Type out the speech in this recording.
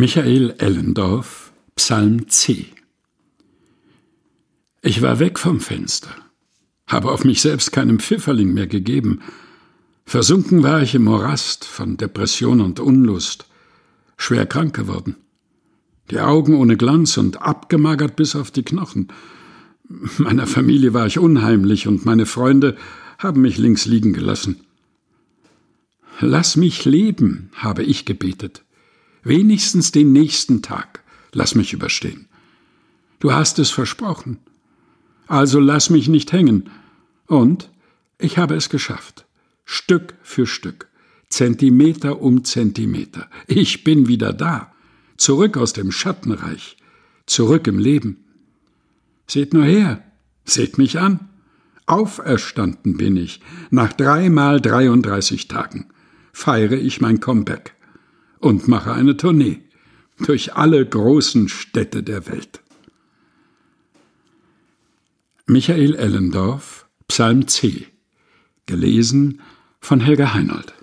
Michael Ellendorf, Psalm C. Ich war weg vom Fenster, habe auf mich selbst keinen Pfifferling mehr gegeben. Versunken war ich im Morast von Depression und Unlust, schwer krank geworden. Die Augen ohne Glanz und abgemagert bis auf die Knochen. Meiner Familie war ich unheimlich und meine Freunde haben mich links liegen gelassen. Lass mich leben, habe ich gebetet. Wenigstens den nächsten Tag lass mich überstehen. Du hast es versprochen. Also lass mich nicht hängen. Und ich habe es geschafft. Stück für Stück. Zentimeter um Zentimeter. Ich bin wieder da. Zurück aus dem Schattenreich. Zurück im Leben. Seht nur her. Seht mich an. Auferstanden bin ich. Nach dreimal 33 Tagen feiere ich mein Comeback und mache eine Tournee durch alle großen Städte der Welt. Michael Ellendorf, Psalm C, gelesen von Helga Heinold.